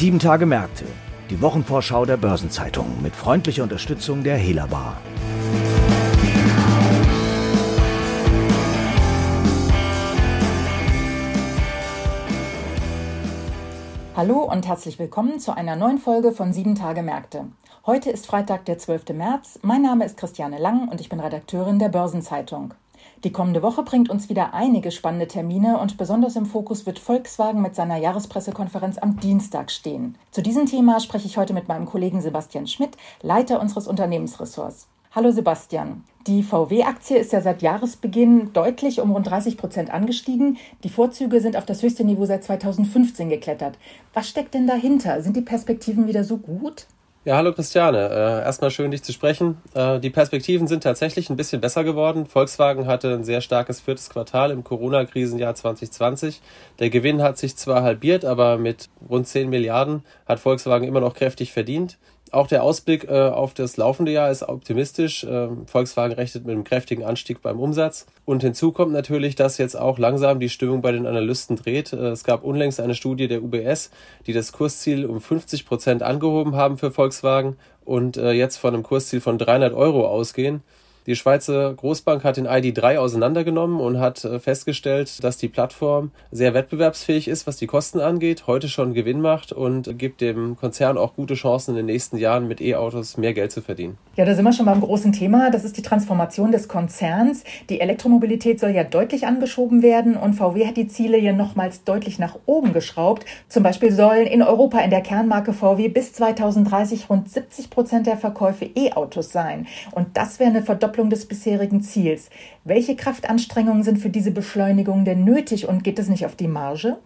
Sieben Tage Märkte, die Wochenvorschau der Börsenzeitung mit freundlicher Unterstützung der Hela Bar. Hallo und herzlich willkommen zu einer neuen Folge von Sieben Tage Märkte. Heute ist Freitag, der 12. März. Mein Name ist Christiane Lang und ich bin Redakteurin der Börsenzeitung. Die kommende Woche bringt uns wieder einige spannende Termine und besonders im Fokus wird Volkswagen mit seiner Jahrespressekonferenz am Dienstag stehen. Zu diesem Thema spreche ich heute mit meinem Kollegen Sebastian Schmidt, Leiter unseres Unternehmensressorts. Hallo Sebastian. Die VW-Aktie ist ja seit Jahresbeginn deutlich um rund 30 Prozent angestiegen. Die Vorzüge sind auf das höchste Niveau seit 2015 geklettert. Was steckt denn dahinter? Sind die Perspektiven wieder so gut? Ja, hallo Christiane. Äh, erstmal schön, dich zu sprechen. Äh, die Perspektiven sind tatsächlich ein bisschen besser geworden. Volkswagen hatte ein sehr starkes viertes Quartal im Corona-Krisenjahr 2020. Der Gewinn hat sich zwar halbiert, aber mit rund 10 Milliarden hat Volkswagen immer noch kräftig verdient. Auch der Ausblick äh, auf das laufende Jahr ist optimistisch. Äh, Volkswagen rechnet mit einem kräftigen Anstieg beim Umsatz. Und hinzu kommt natürlich, dass jetzt auch langsam die Stimmung bei den Analysten dreht. Äh, es gab unlängst eine Studie der UBS, die das Kursziel um 50 Prozent angehoben haben für Volkswagen und äh, jetzt von einem Kursziel von 300 Euro ausgehen. Die Schweizer Großbank hat den ID3 auseinandergenommen und hat äh, festgestellt, dass die Plattform sehr wettbewerbsfähig ist, was die Kosten angeht, heute schon Gewinn macht und gibt dem Konzern auch gute Chancen in den nächsten Jahren mit E-Autos mehr Geld zu verdienen. Ja, da sind wir schon beim großen Thema. Das ist die Transformation des Konzerns. Die Elektromobilität soll ja deutlich angeschoben werden und VW hat die Ziele ja nochmals deutlich nach oben geschraubt. Zum Beispiel sollen in Europa in der Kernmarke VW bis 2030 rund 70 Prozent der Verkäufe E-Autos sein. Und das wäre eine Verdopplung Verdopplung des bisherigen Ziels. Welche Kraftanstrengungen sind für diese Beschleunigung denn nötig und geht es nicht auf die Marge?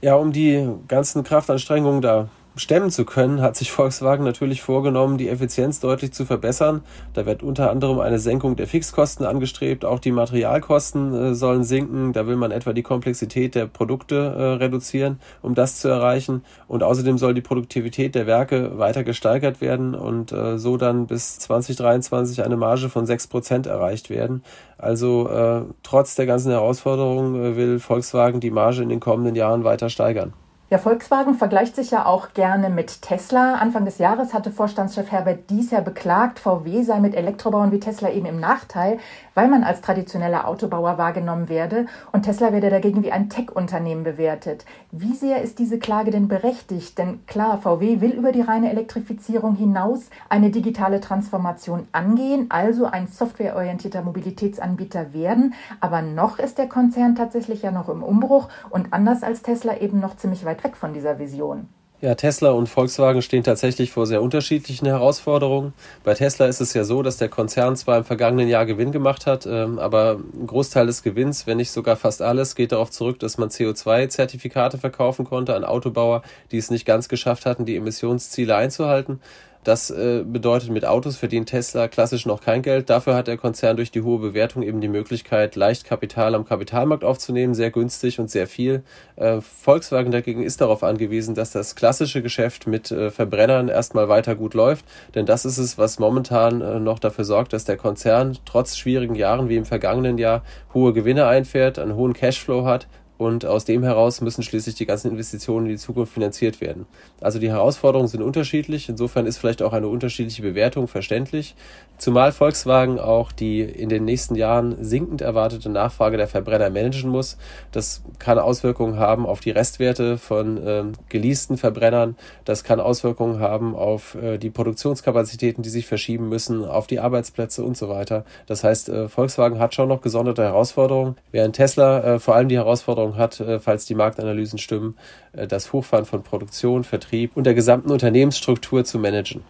Ja, um die ganzen Kraftanstrengungen da stemmen zu können, hat sich Volkswagen natürlich vorgenommen, die Effizienz deutlich zu verbessern. Da wird unter anderem eine Senkung der Fixkosten angestrebt, auch die Materialkosten äh, sollen sinken. Da will man etwa die Komplexität der Produkte äh, reduzieren, um das zu erreichen. Und außerdem soll die Produktivität der Werke weiter gesteigert werden und äh, so dann bis 2023 eine Marge von sechs Prozent erreicht werden. Also äh, trotz der ganzen Herausforderungen äh, will Volkswagen die Marge in den kommenden Jahren weiter steigern. Ja, Volkswagen vergleicht sich ja auch gerne mit Tesla. Anfang des Jahres hatte Vorstandschef Herbert Dies ja beklagt, VW sei mit Elektrobauern wie Tesla eben im Nachteil, weil man als traditioneller Autobauer wahrgenommen werde und Tesla werde dagegen wie ein Tech-Unternehmen bewertet. Wie sehr ist diese Klage denn berechtigt? Denn klar, VW will über die reine Elektrifizierung hinaus eine digitale Transformation angehen, also ein softwareorientierter Mobilitätsanbieter werden. Aber noch ist der Konzern tatsächlich ja noch im Umbruch und anders als Tesla eben noch ziemlich weit weg von dieser Vision. Ja, Tesla und Volkswagen stehen tatsächlich vor sehr unterschiedlichen Herausforderungen. Bei Tesla ist es ja so, dass der Konzern zwar im vergangenen Jahr Gewinn gemacht hat, ähm, aber ein Großteil des Gewinns, wenn nicht sogar fast alles, geht darauf zurück, dass man CO2-Zertifikate verkaufen konnte an Autobauer, die es nicht ganz geschafft hatten, die Emissionsziele einzuhalten. Das äh, bedeutet, mit Autos verdient Tesla klassisch noch kein Geld. Dafür hat der Konzern durch die hohe Bewertung eben die Möglichkeit, leicht Kapital am Kapitalmarkt aufzunehmen, sehr günstig und sehr viel. Äh, Volkswagen dagegen ist darauf angewiesen, dass das klassische Geschäft mit äh, Verbrennern erstmal weiter gut läuft, denn das ist es, was momentan äh, noch dafür sorgt, dass der Konzern trotz schwierigen Jahren wie im vergangenen Jahr hohe Gewinne einfährt, einen hohen Cashflow hat, und aus dem heraus müssen schließlich die ganzen Investitionen in die Zukunft finanziert werden. Also die Herausforderungen sind unterschiedlich. Insofern ist vielleicht auch eine unterschiedliche Bewertung verständlich. Zumal Volkswagen auch die in den nächsten Jahren sinkend erwartete Nachfrage der Verbrenner managen muss. Das kann Auswirkungen haben auf die Restwerte von äh, geleasten Verbrennern. Das kann Auswirkungen haben auf äh, die Produktionskapazitäten, die sich verschieben müssen, auf die Arbeitsplätze und so weiter. Das heißt, äh, Volkswagen hat schon noch gesonderte Herausforderungen, während Tesla äh, vor allem die Herausforderung Herausforderung hat, äh, falls die Marktanalysen stimmen, äh, das Hochfahren von Produktion, Vertrieb und der gesamten Unternehmensstruktur zu managen.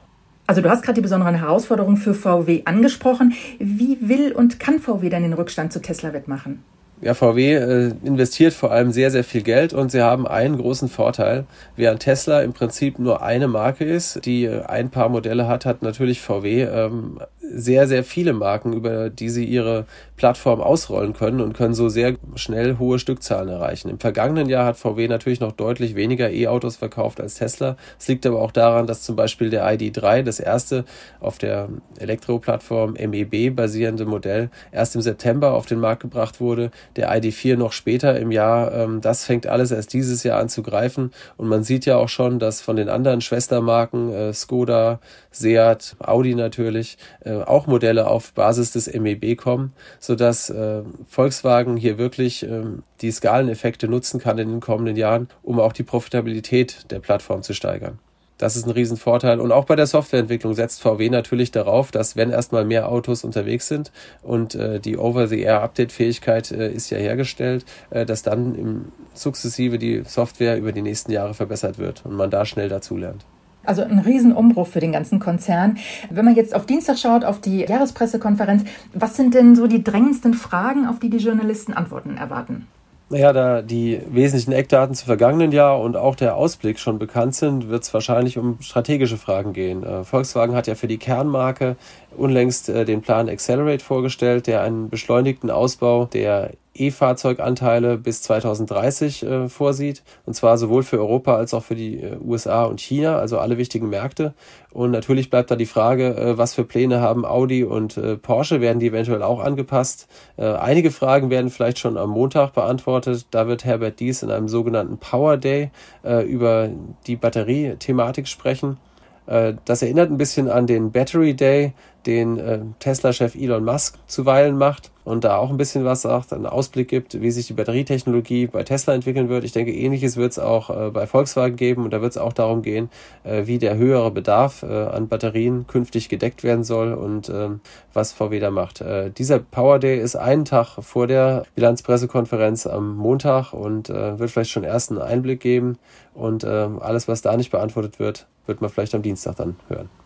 Also du hast gerade die besonderen Herausforderungen für VW angesprochen. Wie will und kann VW denn den Rückstand zu Tesla wettmachen? Ja, VW äh, investiert vor allem sehr, sehr viel Geld und sie haben einen großen Vorteil. Während Tesla im Prinzip nur eine Marke ist, die ein paar Modelle hat, hat natürlich VW ähm, sehr, sehr viele Marken, über die sie ihre Plattform ausrollen können und können so sehr schnell hohe Stückzahlen erreichen. Im vergangenen Jahr hat VW natürlich noch deutlich weniger E-Autos verkauft als Tesla. Es liegt aber auch daran, dass zum Beispiel der ID3, das erste auf der Elektroplattform MEB basierende Modell, erst im September auf den Markt gebracht wurde. Der ID4 noch später im Jahr. Ähm, das fängt alles erst dieses Jahr an zu greifen. Und man sieht ja auch schon, dass von den anderen Schwestermarken äh, Skoda, Seat, Audi natürlich äh, auch Modelle auf Basis des MEB kommen, so sodass äh, Volkswagen hier wirklich äh, die Skaleneffekte nutzen kann in den kommenden Jahren, um auch die Profitabilität der Plattform zu steigern. Das ist ein Riesenvorteil. Und auch bei der Softwareentwicklung setzt VW natürlich darauf, dass wenn erstmal mehr Autos unterwegs sind und äh, die Over-the-Air-Update-Fähigkeit äh, ist ja hergestellt, äh, dass dann im, sukzessive die Software über die nächsten Jahre verbessert wird und man da schnell dazulernt. Also ein Riesenumbruch für den ganzen Konzern. Wenn man jetzt auf Dienstag schaut, auf die Jahrespressekonferenz, was sind denn so die drängendsten Fragen, auf die die Journalisten Antworten erwarten? Naja, da die wesentlichen Eckdaten zum vergangenen Jahr und auch der Ausblick schon bekannt sind, wird es wahrscheinlich um strategische Fragen gehen. Äh, Volkswagen hat ja für die Kernmarke unlängst äh, den Plan Accelerate vorgestellt, der einen beschleunigten Ausbau der E-Fahrzeuganteile bis 2030 äh, vorsieht. Und zwar sowohl für Europa als auch für die äh, USA und China, also alle wichtigen Märkte. Und natürlich bleibt da die Frage, äh, was für Pläne haben Audi und äh, Porsche? Werden die eventuell auch angepasst? Äh, einige Fragen werden vielleicht schon am Montag beantwortet. Da wird Herbert Dies in einem sogenannten Power Day äh, über die Batteriethematik sprechen. Das erinnert ein bisschen an den Battery Day, den äh, Tesla-Chef Elon Musk zuweilen macht und da auch ein bisschen was sagt, einen Ausblick gibt, wie sich die Batterietechnologie bei Tesla entwickeln wird. Ich denke, ähnliches wird es auch äh, bei Volkswagen geben und da wird es auch darum gehen, äh, wie der höhere Bedarf äh, an Batterien künftig gedeckt werden soll und ähm, was VW da macht. Äh, dieser Power Day ist einen Tag vor der Bilanzpressekonferenz am Montag und äh, wird vielleicht schon ersten Einblick geben und ähm, alles, was da nicht beantwortet wird, wird man vielleicht am Dienstag dann hören.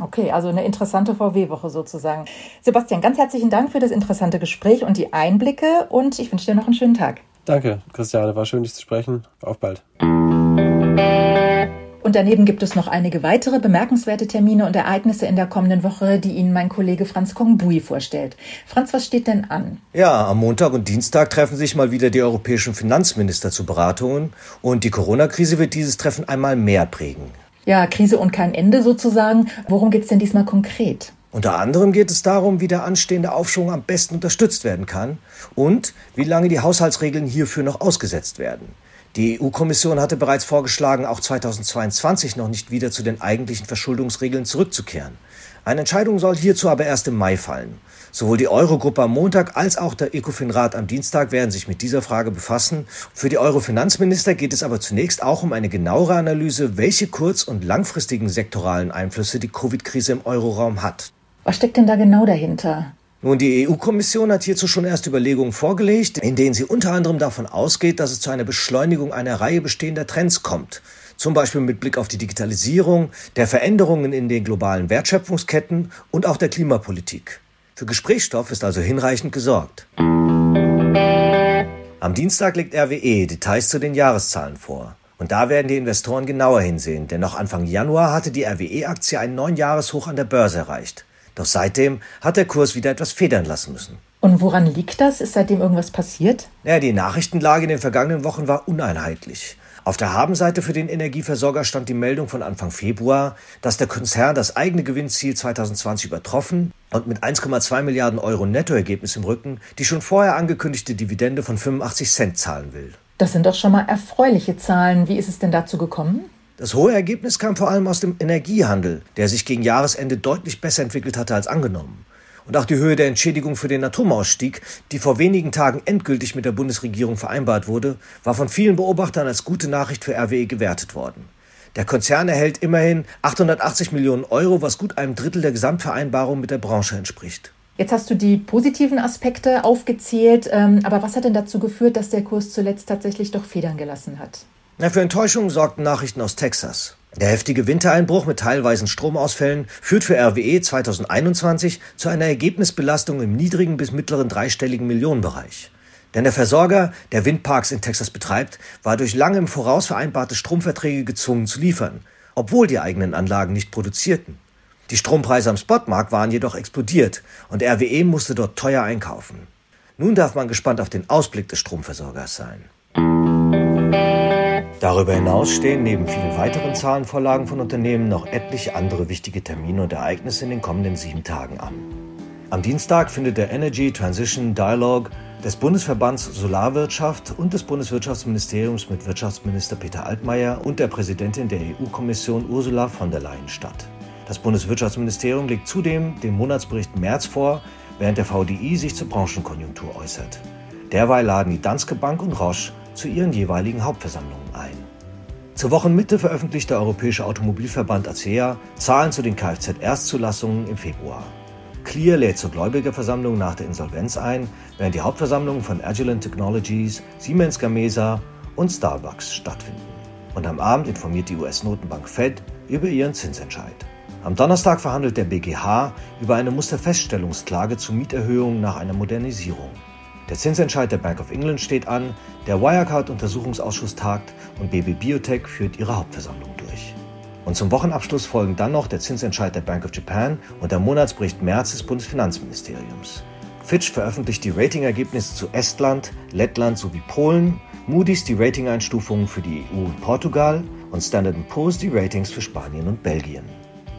Okay, also eine interessante VW-Woche sozusagen. Sebastian, ganz herzlichen Dank für das interessante Gespräch und die Einblicke und ich wünsche dir noch einen schönen Tag. Danke, Christiane, war schön, dich zu sprechen. Auf bald. Und daneben gibt es noch einige weitere bemerkenswerte Termine und Ereignisse in der kommenden Woche, die Ihnen mein Kollege Franz Kongbui vorstellt. Franz, was steht denn an? Ja, am Montag und Dienstag treffen sich mal wieder die europäischen Finanzminister zu Beratungen und die Corona-Krise wird dieses Treffen einmal mehr prägen ja, Krise und kein Ende sozusagen. Worum geht es denn diesmal konkret? Unter anderem geht es darum, wie der anstehende Aufschwung am besten unterstützt werden kann und wie lange die Haushaltsregeln hierfür noch ausgesetzt werden. Die EU-Kommission hatte bereits vorgeschlagen, auch 2022 noch nicht wieder zu den eigentlichen Verschuldungsregeln zurückzukehren. Eine Entscheidung soll hierzu aber erst im Mai fallen. Sowohl die Eurogruppe am Montag als auch der ECOFIN-Rat am Dienstag werden sich mit dieser Frage befassen. Für die Euro-Finanzminister geht es aber zunächst auch um eine genauere Analyse, welche kurz- und langfristigen sektoralen Einflüsse die Covid-Krise im Euroraum hat. Was steckt denn da genau dahinter? Nun, die EU-Kommission hat hierzu schon erst Überlegungen vorgelegt, in denen sie unter anderem davon ausgeht, dass es zu einer Beschleunigung einer Reihe bestehender Trends kommt zum Beispiel mit Blick auf die Digitalisierung, der Veränderungen in den globalen Wertschöpfungsketten und auch der Klimapolitik. Für Gesprächsstoff ist also hinreichend gesorgt. Am Dienstag legt RWE Details zu den Jahreszahlen vor. Und da werden die Investoren genauer hinsehen, denn noch Anfang Januar hatte die RWE-Aktie einen neuen Jahreshoch an der Börse erreicht. Doch seitdem hat der Kurs wieder etwas federn lassen müssen. Und woran liegt das? Ist seitdem irgendwas passiert? Ja, die Nachrichtenlage in den vergangenen Wochen war uneinheitlich. Auf der Habenseite für den Energieversorger stand die Meldung von Anfang Februar, dass der Konzern das eigene Gewinnziel 2020 übertroffen und mit 1,2 Milliarden Euro Nettoergebnis im Rücken die schon vorher angekündigte Dividende von 85 Cent zahlen will. Das sind doch schon mal erfreuliche Zahlen. Wie ist es denn dazu gekommen? Das hohe Ergebnis kam vor allem aus dem Energiehandel, der sich gegen Jahresende deutlich besser entwickelt hatte als angenommen und auch die Höhe der Entschädigung für den Atomausstieg, die vor wenigen Tagen endgültig mit der Bundesregierung vereinbart wurde, war von vielen Beobachtern als gute Nachricht für RWE gewertet worden. Der Konzern erhält immerhin 880 Millionen Euro, was gut einem Drittel der Gesamtvereinbarung mit der Branche entspricht. Jetzt hast du die positiven Aspekte aufgezählt, ähm, aber was hat denn dazu geführt, dass der Kurs zuletzt tatsächlich doch Federn gelassen hat? Na, für Enttäuschung sorgten Nachrichten aus Texas. Der heftige Wintereinbruch mit teilweisen Stromausfällen führt für RWE 2021 zu einer Ergebnisbelastung im niedrigen bis mittleren dreistelligen Millionenbereich. Denn der Versorger, der Windparks in Texas betreibt, war durch lange im Voraus vereinbarte Stromverträge gezwungen zu liefern, obwohl die eigenen Anlagen nicht produzierten. Die Strompreise am Spotmarkt waren jedoch explodiert und RWE musste dort teuer einkaufen. Nun darf man gespannt auf den Ausblick des Stromversorgers sein. Darüber hinaus stehen neben vielen weiteren Zahlenvorlagen von Unternehmen noch etliche andere wichtige Termine und Ereignisse in den kommenden sieben Tagen an. Am Dienstag findet der Energy Transition Dialogue des Bundesverbands Solarwirtschaft und des Bundeswirtschaftsministeriums mit Wirtschaftsminister Peter Altmaier und der Präsidentin der EU-Kommission Ursula von der Leyen statt. Das Bundeswirtschaftsministerium legt zudem den Monatsbericht März vor, während der VDI sich zur Branchenkonjunktur äußert. Derweil laden die Danske Bank und Roche zu ihren jeweiligen Hauptversammlungen ein. Zur Wochenmitte veröffentlicht der Europäische Automobilverband ACEA Zahlen zu den Kfz-Erstzulassungen im Februar. Clear lädt zur Gläubigerversammlung nach der Insolvenz ein, während die Hauptversammlungen von Agilent Technologies, Siemens Gamesa und Starbucks stattfinden. Und am Abend informiert die US-Notenbank Fed über ihren Zinsentscheid. Am Donnerstag verhandelt der BGH über eine Musterfeststellungsklage zu Mieterhöhungen nach einer Modernisierung. Der Zinsentscheid der Bank of England steht an, der Wirecard-Untersuchungsausschuss tagt und BB Biotech führt ihre Hauptversammlung durch. Und zum Wochenabschluss folgen dann noch der Zinsentscheid der Bank of Japan und der Monatsbericht März des Bundesfinanzministeriums. Fitch veröffentlicht die Ratingergebnisse zu Estland, Lettland sowie Polen, Moody's die Ratingeinstufungen für die EU und Portugal und Standard Poor's die Ratings für Spanien und Belgien.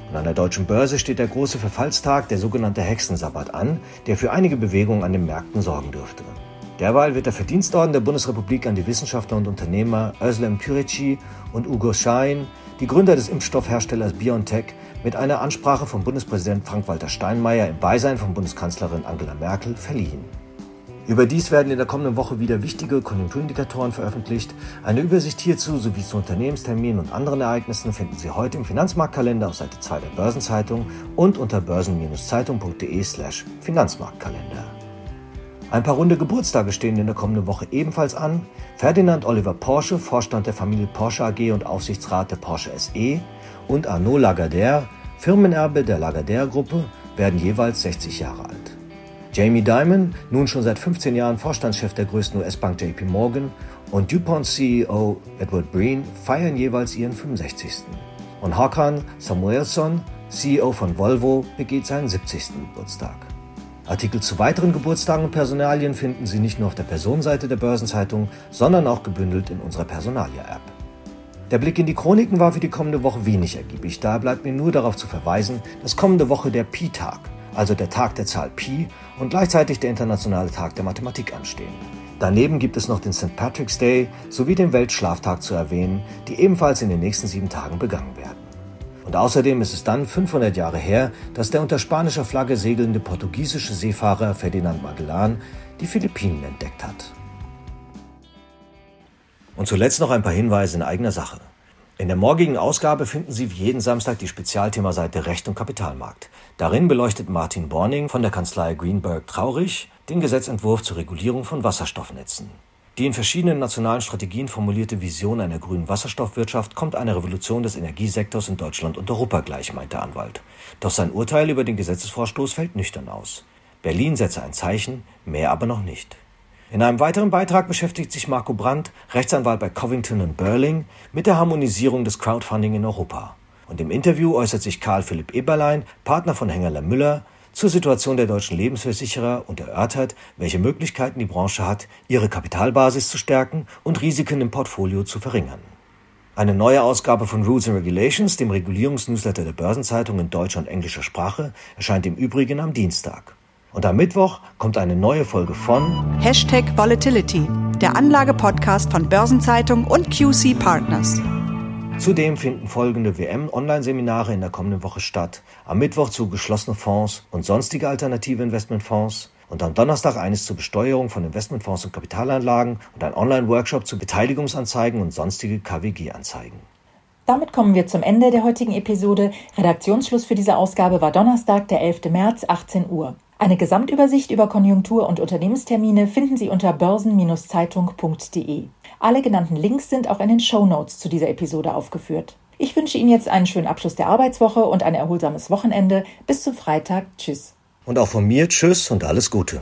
Und an der deutschen Börse steht der große Verfallstag, der sogenannte Hexensabbat, an, der für einige Bewegungen an den Märkten sorgen dürfte. Derweil wird der Verdienstorden der Bundesrepublik an die Wissenschaftler und Unternehmer Özlem Türeci und Ugo Schein die Gründer des Impfstoffherstellers BioNTech, mit einer Ansprache von Bundespräsident Frank-Walter Steinmeier im Beisein von Bundeskanzlerin Angela Merkel verliehen. Überdies werden in der kommenden Woche wieder wichtige Konjunkturindikatoren veröffentlicht. Eine Übersicht hierzu sowie zu Unternehmensterminen und anderen Ereignissen finden Sie heute im Finanzmarktkalender auf Seite 2 der Börsenzeitung und unter börsen-zeitung.de/slash Finanzmarktkalender. Ein paar runde Geburtstage stehen in der kommenden Woche ebenfalls an. Ferdinand Oliver Porsche, Vorstand der Familie Porsche AG und Aufsichtsrat der Porsche SE und Arnaud Lagardère, Firmenerbe der Lagardère-Gruppe, werden jeweils 60 Jahre alt. Jamie Dimon, nun schon seit 15 Jahren Vorstandschef der größten US-Bank JP Morgan und DuPont CEO Edward Breen feiern jeweils ihren 65. Und Hakan Samuelsson, CEO von Volvo, begeht seinen 70. Geburtstag. Artikel zu weiteren Geburtstagen und Personalien finden Sie nicht nur auf der Personenseite der Börsenzeitung, sondern auch gebündelt in unserer Personalia-App. Der Blick in die Chroniken war für die kommende Woche wenig ergiebig. Da bleibt mir nur darauf zu verweisen, dass kommende Woche der Pi-Tag, also der Tag der Zahl Pi und gleichzeitig der internationale Tag der Mathematik anstehen. Daneben gibt es noch den St. Patrick's Day sowie den Weltschlaftag zu erwähnen, die ebenfalls in den nächsten sieben Tagen begangen werden. Und außerdem ist es dann 500 Jahre her, dass der unter spanischer Flagge segelnde portugiesische Seefahrer Ferdinand Magellan die Philippinen entdeckt hat. Und zuletzt noch ein paar Hinweise in eigener Sache. In der morgigen Ausgabe finden Sie wie jeden Samstag die Spezialthemaseite Recht und Kapitalmarkt. Darin beleuchtet Martin Borning von der Kanzlei Greenberg Traurig den Gesetzentwurf zur Regulierung von Wasserstoffnetzen. Die in verschiedenen nationalen Strategien formulierte Vision einer grünen Wasserstoffwirtschaft kommt einer Revolution des Energiesektors in Deutschland und Europa gleich, meint der Anwalt. Doch sein Urteil über den Gesetzesvorstoß fällt nüchtern aus. Berlin setze ein Zeichen, mehr aber noch nicht. In einem weiteren Beitrag beschäftigt sich Marco Brandt, Rechtsanwalt bei Covington und Burling, mit der Harmonisierung des Crowdfunding in Europa. Und im Interview äußert sich Karl Philipp Eberlein, Partner von Hengerler Müller, zur Situation der deutschen Lebensversicherer und erörtert, welche Möglichkeiten die Branche hat, ihre Kapitalbasis zu stärken und Risiken im Portfolio zu verringern. Eine neue Ausgabe von Rules and Regulations, dem Regulierungsnewsletter der Börsenzeitung in deutscher und englischer Sprache, erscheint im Übrigen am Dienstag. Und am Mittwoch kommt eine neue Folge von Hashtag Volatility, der Anlage-Podcast von Börsenzeitung und QC Partners. Zudem finden folgende WM-Online-Seminare in der kommenden Woche statt. Am Mittwoch zu geschlossene Fonds und sonstige alternative Investmentfonds und am Donnerstag eines zur Besteuerung von Investmentfonds und Kapitalanlagen und ein Online-Workshop zu Beteiligungsanzeigen und sonstige KWG-Anzeigen. Damit kommen wir zum Ende der heutigen Episode. Redaktionsschluss für diese Ausgabe war Donnerstag, der 11. März, 18 Uhr. Eine Gesamtübersicht über Konjunktur- und Unternehmenstermine finden Sie unter börsen-zeitung.de. Alle genannten Links sind auch in den Show Notes zu dieser Episode aufgeführt. Ich wünsche Ihnen jetzt einen schönen Abschluss der Arbeitswoche und ein erholsames Wochenende. Bis zum Freitag. Tschüss. Und auch von mir Tschüss und alles Gute.